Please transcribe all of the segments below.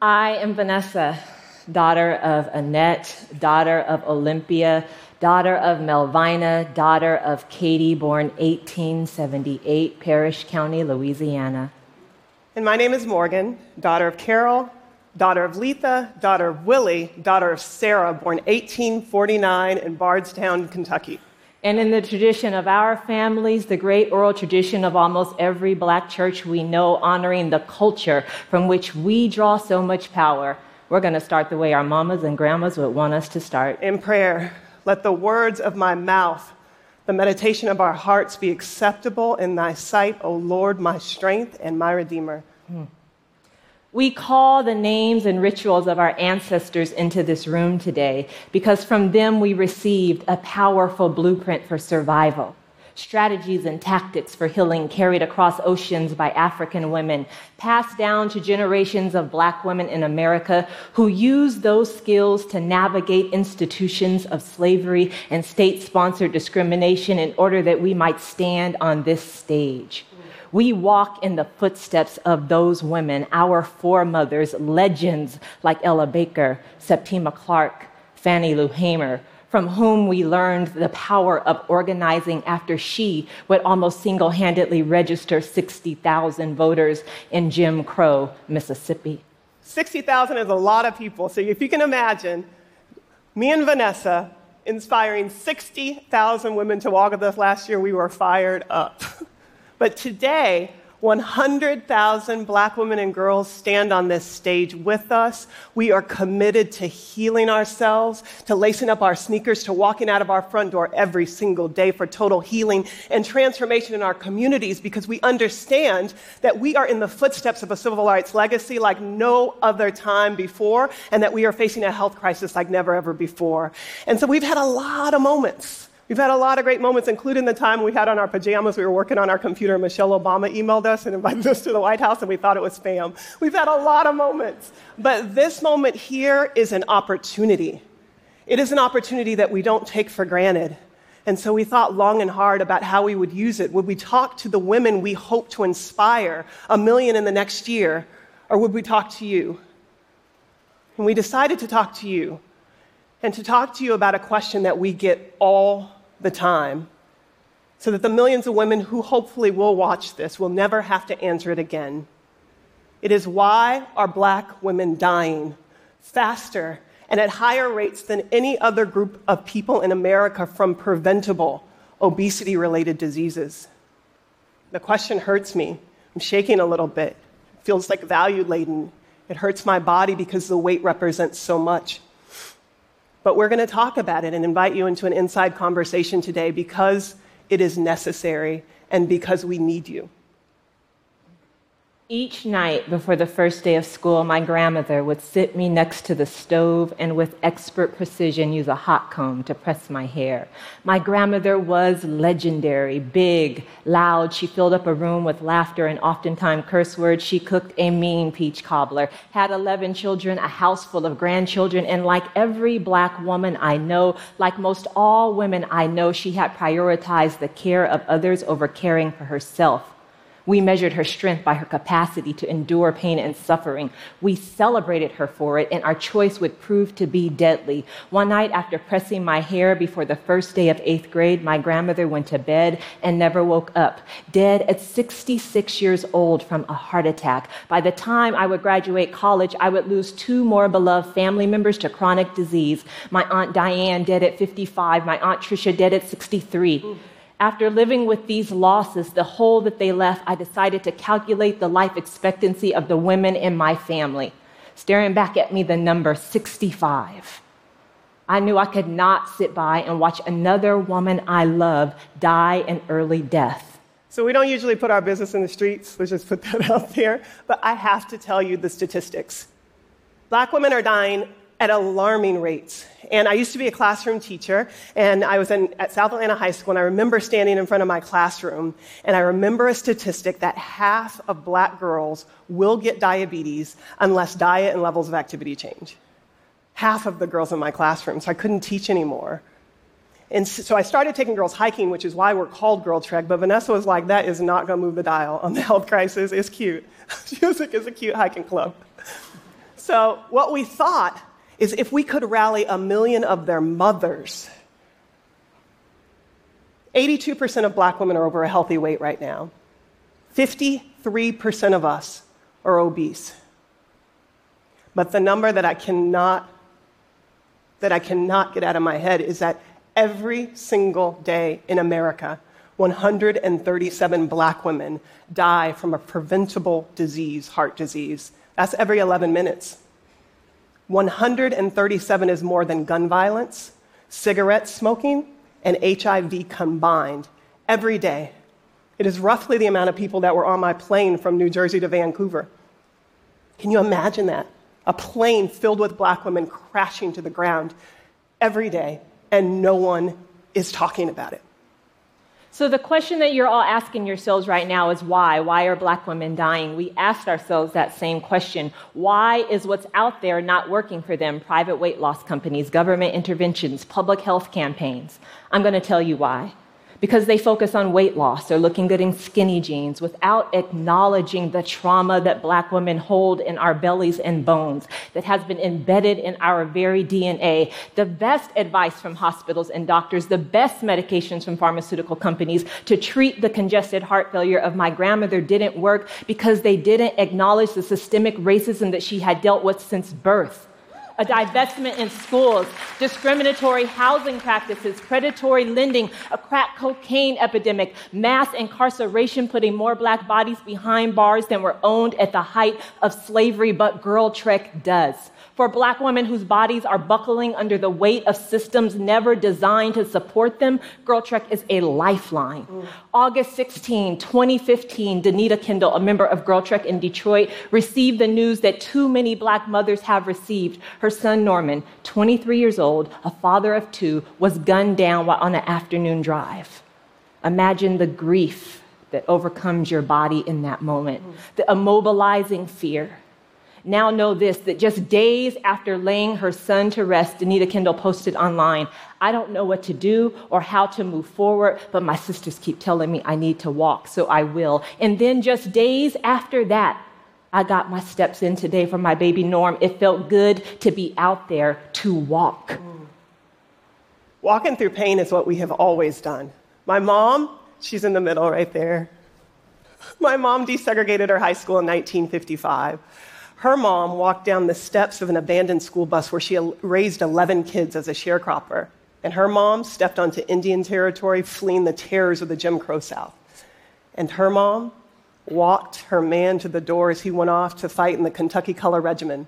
I am Vanessa, daughter of Annette, daughter of Olympia, daughter of Melvina, daughter of Katie, born 1878, Parrish County, Louisiana. And my name is Morgan, daughter of Carol, daughter of Letha, daughter of Willie, daughter of Sarah, born 1849 in Bardstown, Kentucky. And in the tradition of our families, the great oral tradition of almost every black church we know, honoring the culture from which we draw so much power, we're going to start the way our mamas and grandmas would want us to start. In prayer, let the words of my mouth, the meditation of our hearts be acceptable in thy sight, O Lord, my strength and my redeemer. Hmm. We call the names and rituals of our ancestors into this room today because from them we received a powerful blueprint for survival. Strategies and tactics for healing carried across oceans by African women, passed down to generations of black women in America who used those skills to navigate institutions of slavery and state sponsored discrimination in order that we might stand on this stage. We walk in the footsteps of those women, our foremothers, legends like Ella Baker, Septima Clark, Fannie Lou Hamer, from whom we learned the power of organizing after she would almost single handedly register 60,000 voters in Jim Crow, Mississippi. 60,000 is a lot of people. So if you can imagine, me and Vanessa inspiring 60,000 women to walk with us last year, we were fired up. But today, 100,000 black women and girls stand on this stage with us. We are committed to healing ourselves, to lacing up our sneakers, to walking out of our front door every single day for total healing and transformation in our communities because we understand that we are in the footsteps of a civil rights legacy like no other time before and that we are facing a health crisis like never ever before. And so we've had a lot of moments We've had a lot of great moments, including the time we had on our pajamas. We were working on our computer. Michelle Obama emailed us and invited us to the White House, and we thought it was spam. We've had a lot of moments. But this moment here is an opportunity. It is an opportunity that we don't take for granted. And so we thought long and hard about how we would use it. Would we talk to the women we hope to inspire, a million in the next year, or would we talk to you? And we decided to talk to you and to talk to you about a question that we get all the time so that the millions of women who hopefully will watch this will never have to answer it again. It is why are black women dying faster and at higher rates than any other group of people in America from preventable obesity related diseases? The question hurts me. I'm shaking a little bit. It feels like value laden. It hurts my body because the weight represents so much. But we're going to talk about it and invite you into an inside conversation today because it is necessary and because we need you. Each night before the first day of school, my grandmother would sit me next to the stove and with expert precision use a hot comb to press my hair. My grandmother was legendary, big, loud. She filled up a room with laughter and oftentimes curse words. She cooked a mean peach cobbler, had 11 children, a house full of grandchildren, and like every black woman I know, like most all women I know, she had prioritized the care of others over caring for herself. We measured her strength by her capacity to endure pain and suffering. We celebrated her for it, and our choice would prove to be deadly. One night, after pressing my hair before the first day of eighth grade, my grandmother went to bed and never woke up, dead at 66 years old from a heart attack. By the time I would graduate college, I would lose two more beloved family members to chronic disease. My Aunt Diane, dead at 55, my Aunt Tricia, dead at 63. After living with these losses, the hole that they left, I decided to calculate the life expectancy of the women in my family. Staring back at me, the number 65. I knew I could not sit by and watch another woman I love die an early death. So, we don't usually put our business in the streets. Let's just put that out there. But I have to tell you the statistics. Black women are dying at alarming rates. And I used to be a classroom teacher, and I was in, at South Atlanta High School, and I remember standing in front of my classroom, and I remember a statistic that half of black girls will get diabetes unless diet and levels of activity change. Half of the girls in my classroom, so I couldn't teach anymore. And so I started taking girls hiking, which is why we're called Girl Trek. But Vanessa was like, that is not going to move the dial on the health crisis. It's cute. she was like, it's a cute hiking club. So, what we thought is if we could rally a million of their mothers, 82% of black women are over a healthy weight right now. 53% of us are obese. But the number that I cannot that I cannot get out of my head is that every single day in America, 137 black women die from a preventable disease, heart disease. That's every 11 minutes. 137 is more than gun violence, cigarette smoking, and HIV combined every day. It is roughly the amount of people that were on my plane from New Jersey to Vancouver. Can you imagine that? A plane filled with black women crashing to the ground every day, and no one is talking about it. So, the question that you're all asking yourselves right now is why? Why are black women dying? We asked ourselves that same question. Why is what's out there not working for them? Private weight loss companies, government interventions, public health campaigns. I'm going to tell you why because they focus on weight loss. They're looking good in skinny jeans without acknowledging the trauma that black women hold in our bellies and bones that has been embedded in our very DNA. The best advice from hospitals and doctors, the best medications from pharmaceutical companies to treat the congestive heart failure of my grandmother didn't work because they didn't acknowledge the systemic racism that she had dealt with since birth a divestment in schools, discriminatory housing practices, predatory lending, a crack cocaine epidemic, mass incarceration, putting more black bodies behind bars than were owned at the height of slavery, but Girl Trek does for black women whose bodies are buckling under the weight of systems never designed to support them, Girl Trek is a lifeline. Mm. August 16, 2015, Danita Kendall, a member of Girl Trek in Detroit, received the news that too many black mothers have received. Her son Norman, 23 years old, a father of two, was gunned down while on an afternoon drive. Imagine the grief that overcomes your body in that moment, the immobilizing fear now know this that just days after laying her son to rest, Danita Kendall posted online, I don't know what to do or how to move forward, but my sisters keep telling me I need to walk, so I will. And then just days after that, I got my steps in today for my baby Norm. It felt good to be out there to walk. Walking through pain is what we have always done. My mom, she's in the middle right there. My mom desegregated her high school in 1955. Her mom walked down the steps of an abandoned school bus where she raised 11 kids as a sharecropper. And her mom stepped onto Indian territory, fleeing the terrors of the Jim Crow South. And her mom walked her man to the door as he went off to fight in the Kentucky Color Regiment,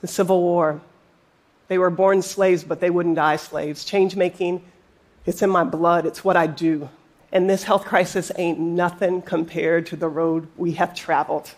the Civil War. They were born slaves, but they wouldn't die slaves. Change making, it's in my blood, it's what I do. And this health crisis ain't nothing compared to the road we have traveled.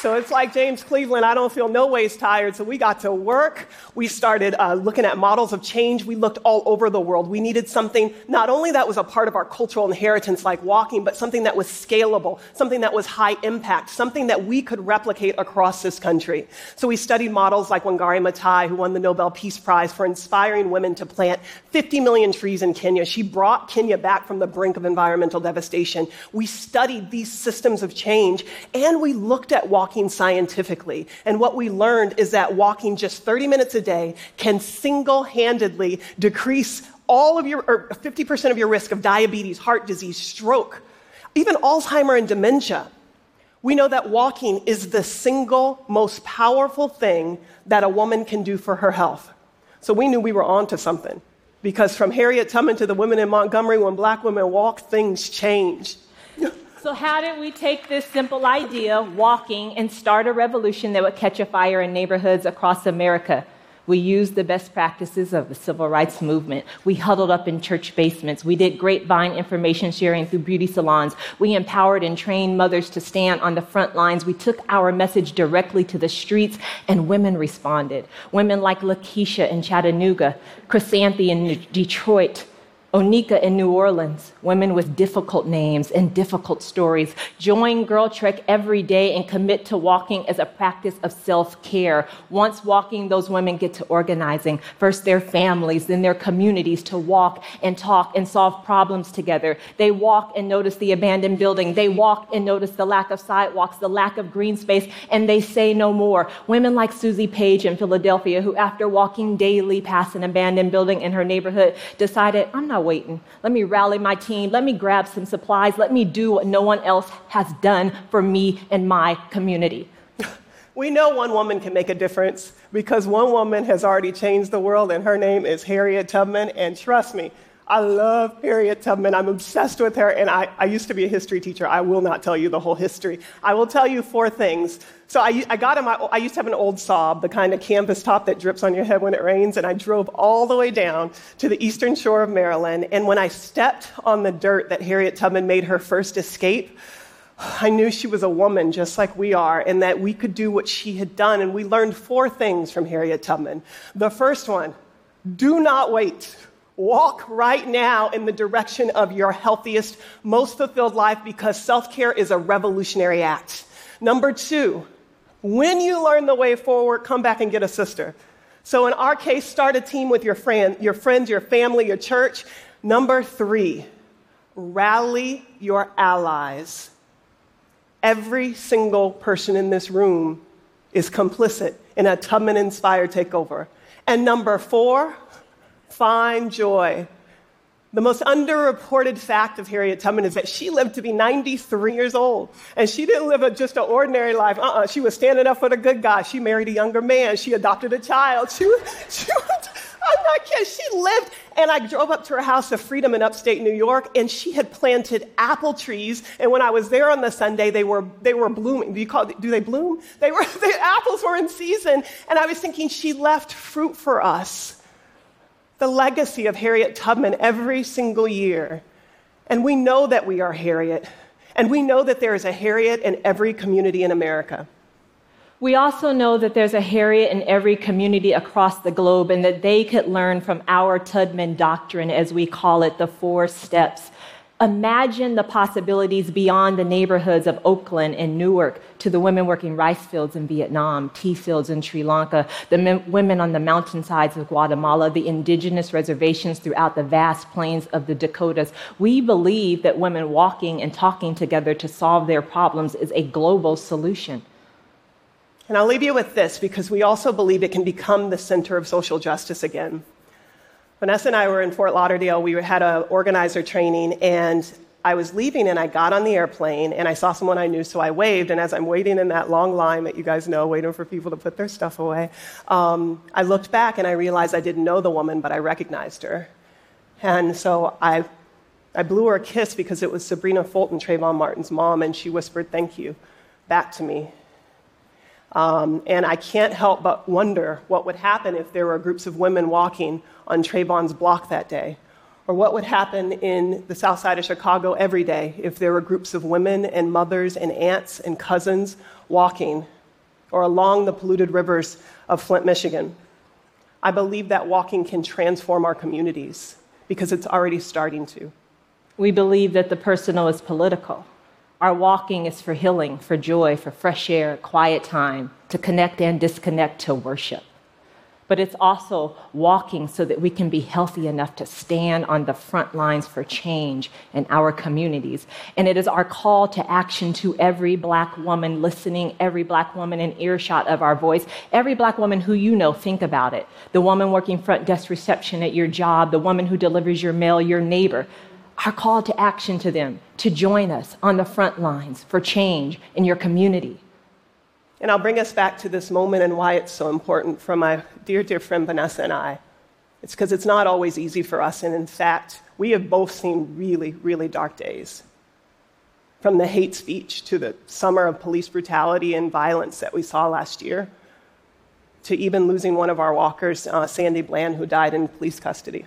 So it's like James Cleveland, I don't feel no ways tired. So we got to work. We started uh, looking at models of change. We looked all over the world. We needed something not only that was a part of our cultural inheritance, like walking, but something that was scalable, something that was high impact, something that we could replicate across this country. So we studied models like Wangari Maathai, who won the Nobel Peace Prize for inspiring women to plant 50 million trees in Kenya. She brought Kenya back from the brink of environmental devastation. We studied these systems of change and we looked at walking walking scientifically. And what we learned is that walking just 30 minutes a day can single handedly decrease all of your, or 50% of your risk of diabetes, heart disease, stroke, even Alzheimer and dementia. We know that walking is the single most powerful thing that a woman can do for her health. So we knew we were onto something. Because from Harriet Tubman to the women in Montgomery, when black women walk, things change. So, how did we take this simple idea, walking, and start a revolution that would catch a fire in neighborhoods across America? We used the best practices of the civil rights movement. We huddled up in church basements. We did grapevine information sharing through beauty salons. We empowered and trained mothers to stand on the front lines. We took our message directly to the streets, and women responded. Women like Lakeisha in Chattanooga, Chrysanthi in Detroit, Onika in New Orleans, women with difficult names and difficult stories. Join Girl Trek every day and commit to walking as a practice of self care. Once walking, those women get to organizing, first their families, then their communities to walk and talk and solve problems together. They walk and notice the abandoned building. They walk and notice the lack of sidewalks, the lack of green space, and they say no more. Women like Susie Page in Philadelphia, who after walking daily past an abandoned building in her neighborhood, decided, I'm not waiting. Let me rally my team. Let me grab some supplies. Let me do what no one else has done for me and my community. We know one woman can make a difference because one woman has already changed the world, and her name is Harriet Tubman. And trust me, I love Harriet Tubman. I'm obsessed with her, and I, I, used to be a history teacher. I will not tell you the whole history. I will tell you four things. So I, I got in my, I used to have an old Saab, the kind of canvas top that drips on your head when it rains, and I drove all the way down to the eastern shore of Maryland. And when I stepped on the dirt that Harriet Tubman made her first escape, I knew she was a woman just like we are, and that we could do what she had done. And we learned four things from Harriet Tubman. The first one do not wait. Walk right now in the direction of your healthiest, most fulfilled life because self care is a revolutionary act. Number two, when you learn the way forward, come back and get a sister. So, in our case, start a team with your, friend, your friends, your family, your church. Number three, rally your allies. Every single person in this room is complicit in a Tubman inspired takeover. And number four, find joy. The most underreported fact of Harriet Tubman is that she lived to be 93 years old. And she didn't live a, just an ordinary life. Uh-uh. She was standing up for the good guy. She married a younger man. She adopted a child. She was, she was I'm not kidding. She lived, and I drove up to her house of freedom in upstate New York, and she had planted apple trees. And when I was there on the Sunday, they were, they were blooming. Do you call do they bloom? They were, the apples were in season. And I was thinking, she left fruit for us the legacy of Harriet Tubman every single year. And we know that we are Harriet, and we know that there is a Harriet in every community in America. We also know that there's a Harriet in every community across the globe and that they could learn from our Tubman doctrine, as we call it, the four steps Imagine the possibilities beyond the neighborhoods of Oakland and Newark to the women working rice fields in Vietnam, tea fields in Sri Lanka, the men, women on the mountainsides of Guatemala, the indigenous reservations throughout the vast plains of the Dakotas. We believe that women walking and talking together to solve their problems is a global solution. And I'll leave you with this because we also believe it can become the center of social justice again. Vanessa and I were in Fort Lauderdale. We had an organizer training, and I was leaving and I got on the airplane and I saw someone I knew, so I waved. And as I'm waiting in that long line that you guys know, waiting for people to put their stuff away, um, I looked back and I realized I didn't know the woman, but I recognized her. And so I, I blew her a kiss because it was Sabrina Fulton, Trayvon Martin's mom, and she whispered, Thank you, back to me. Um, and I can't help but wonder what would happen if there were groups of women walking on Trayvon's block that day, or what would happen in the south side of Chicago every day if there were groups of women and mothers and aunts and cousins walking, or along the polluted rivers of Flint, Michigan. I believe that walking can transform our communities because it's already starting to. We believe that the personal is political. Our walking is for healing, for joy, for fresh air, quiet time, to connect and disconnect, to worship. But it's also walking so that we can be healthy enough to stand on the front lines for change in our communities. And it is our call to action to every black woman listening, every black woman in earshot of our voice, every black woman who you know, think about it. The woman working front desk reception at your job, the woman who delivers your mail, your neighbor our call to action to them to join us on the front lines for change in your community. And I'll bring us back to this moment and why it's so important for my dear, dear friend Vanessa and I. It's because it's not always easy for us. And in fact, we have both seen really, really dark days. From the hate speech to the summer of police brutality and violence that we saw last year, to even losing one of our walkers, uh, Sandy Bland, who died in police custody.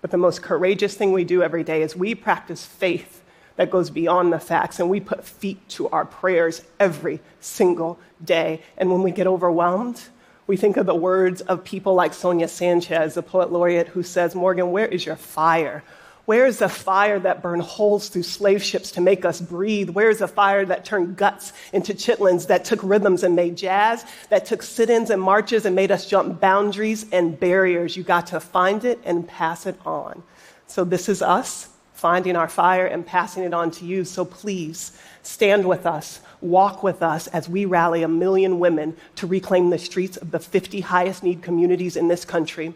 But the most courageous thing we do every day is we practice faith that goes beyond the facts, and we put feet to our prayers every single day. And when we get overwhelmed, We think of the words of people like Sonia Sanchez, the poet laureate, who says, Morgan, where is your fire? Where is the fire that burned holes through slave ships to make us breathe? Where is the fire that turned guts into chitlins, that took rhythms and made jazz, that took sit ins and marches and made us jump boundaries and barriers? You got to find it and pass it on. So, this is us finding our fire and passing it on to you. So, please stand with us, walk with us as we rally a million women to reclaim the streets of the 50 highest need communities in this country.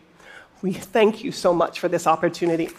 We thank you so much for this opportunity.